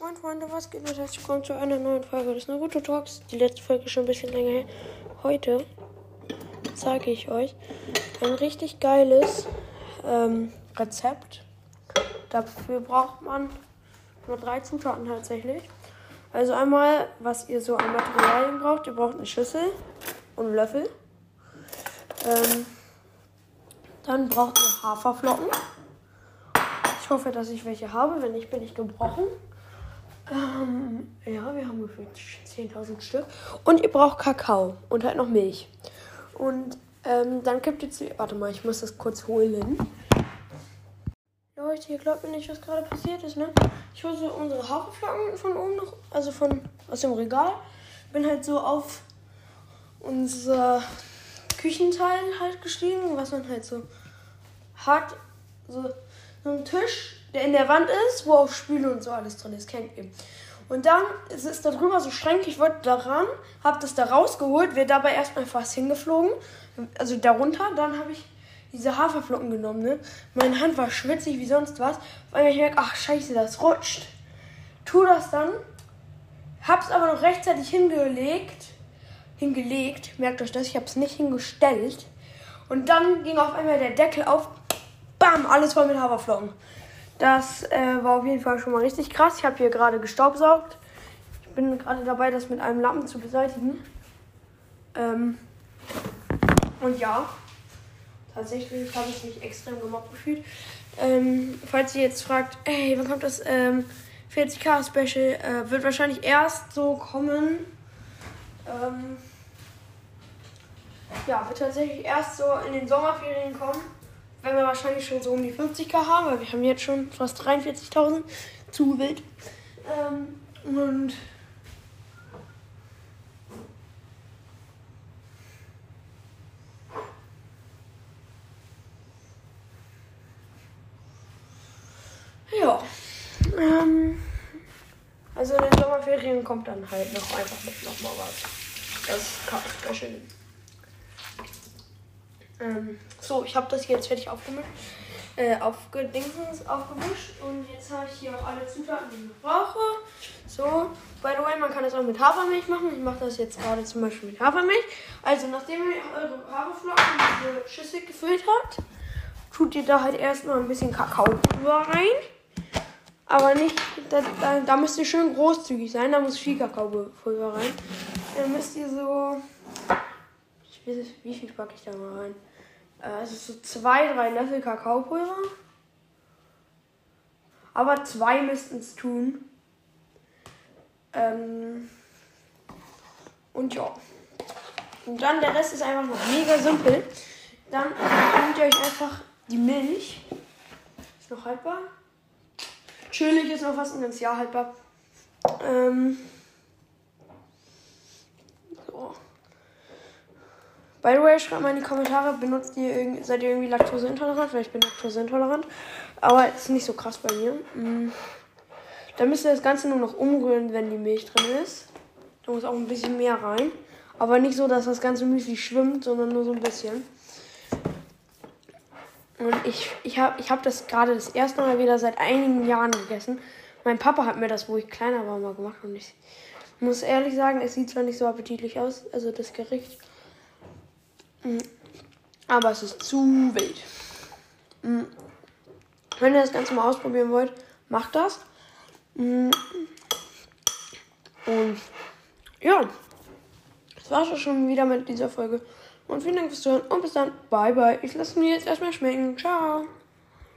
Moin Freunde, was geht und herzlich willkommen zu einer neuen Folge des Naruto Talks. Die letzte Folge ist schon ein bisschen länger her. Heute zeige ich euch ein richtig geiles ähm, Rezept. Dafür braucht man nur drei Zutaten tatsächlich. Also einmal, was ihr so an Materialien braucht. Ihr braucht eine Schüssel und einen Löffel. Ähm, dann braucht ihr Haferflocken. Ich hoffe, dass ich welche habe. Wenn nicht, bin ich gebrochen. Ähm, ja, wir haben ungefähr 10.000 Stück. Und ihr braucht Kakao und halt noch Milch. Und ähm, dann kippt ihr zu. Warte mal, ich muss das kurz holen. Leute, ihr glaubt mir nicht, was gerade passiert ist, ne? Ich hole so unsere Haferflocken von oben noch, also von aus dem Regal. Bin halt so auf unser Küchenteil halt gestiegen, was man halt so hat. So, so ein Tisch der in der Wand ist, wo auch Spüle und so alles drin ist, kennt ihr. Und dann ist es da drüber so Schränke, ich wollte da ran, hab das da rausgeholt, wäre dabei erstmal fast hingeflogen, also darunter, dann habe ich diese Haferflocken genommen, ne? Meine Hand war schwitzig wie sonst was, weil ich merke, ach scheiße, das rutscht. Tu das dann, hab's aber noch rechtzeitig hingelegt, hingelegt, merkt euch das, ich hab's nicht hingestellt. Und dann ging auf einmal der Deckel auf, bam, alles voll mit Haferflocken. Das äh, war auf jeden Fall schon mal richtig krass. Ich habe hier gerade gestaubsaugt. Ich bin gerade dabei, das mit einem Lappen zu beseitigen. Ähm, und ja, tatsächlich habe ich mich extrem gemobbt gefühlt. Ähm, falls ihr jetzt fragt, ey, wann kommt das ähm, 40k Special? Äh, wird wahrscheinlich erst so kommen. Ähm, ja, wird tatsächlich erst so in den Sommerferien kommen wenn wir wahrscheinlich schon so um die 50k haben, weil wir haben jetzt schon fast 43.000 zu wild. Ähm, und ja. Ähm, also in den Sommerferien kommt dann halt noch einfach mit nochmal was. Das schön. Ähm, so, ich habe das jetzt fertig aufgemischt, äh, aufgedingsens, aufgemischt und jetzt habe ich hier auch alle Zutaten, die ich brauche. So, by the way, man kann das auch mit Hafermilch machen. Ich mache das jetzt gerade zum Beispiel mit Hafermilch. Also, nachdem ihr eure Haferflocken in diese Schüssel gefüllt habt, tut ihr da halt erstmal ein bisschen Kakaopulver rein. Aber nicht, da, da, da müsst ihr schön großzügig sein, da muss viel Kakaopulver rein. Dann müsst ihr so, weiß, wie viel packe ich da mal rein? Also so zwei, drei Löffel Kakaopulver. Aber zwei müssten es tun. Ähm und ja. Und dann der Rest ist einfach noch mega simpel. Dann nehmt ihr euch einfach die Milch. Ist noch haltbar. Chillig ist noch fast ein ganzes Jahr haltbar. Ähm By the way, schreibt mal in die Kommentare, benutzt ihr seid ihr irgendwie laktoseintolerant? Weil ich bin laktoseintolerant. Aber es ist nicht so krass bei mir. Mm. Dann müsst ihr das Ganze nur noch umrühren, wenn die Milch drin ist. Da muss auch ein bisschen mehr rein. Aber nicht so, dass das ganze Müsli schwimmt, sondern nur so ein bisschen. Und ich, ich habe ich hab das gerade das erste Mal wieder seit einigen Jahren gegessen. Mein Papa hat mir das, wo ich kleiner war, mal gemacht. Und ich muss ehrlich sagen, es sieht zwar nicht so appetitlich aus, also das Gericht. Mm. Aber es ist zu wild. Mm. Wenn ihr das Ganze mal ausprobieren wollt, macht das. Mm. Und ja, das war's auch schon wieder mit dieser Folge. Und vielen Dank fürs Zuhören und bis dann. Bye, bye. Ich lasse mir jetzt erstmal schmecken. Ciao.